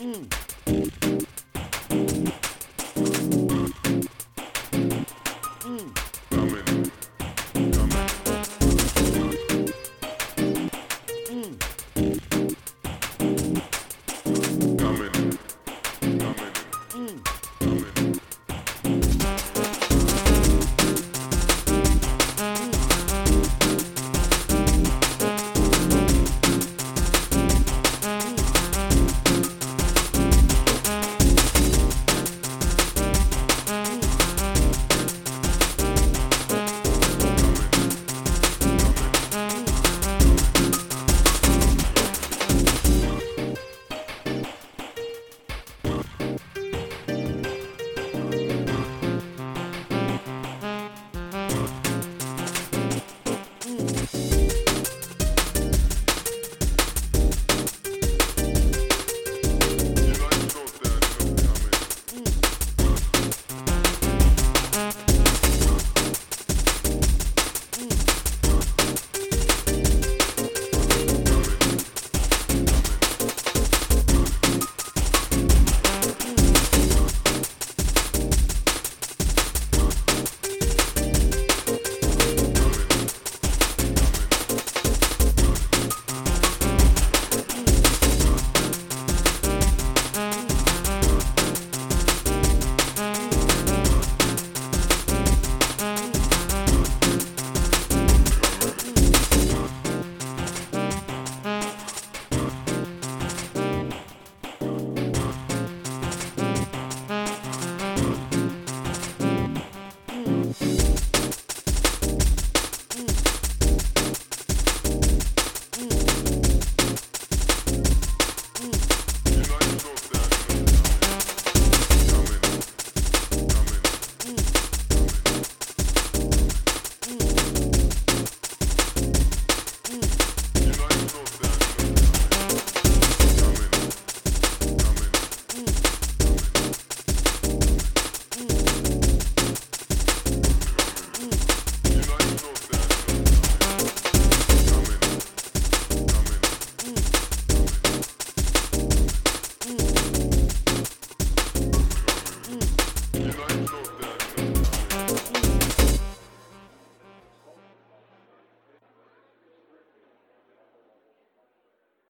嗯。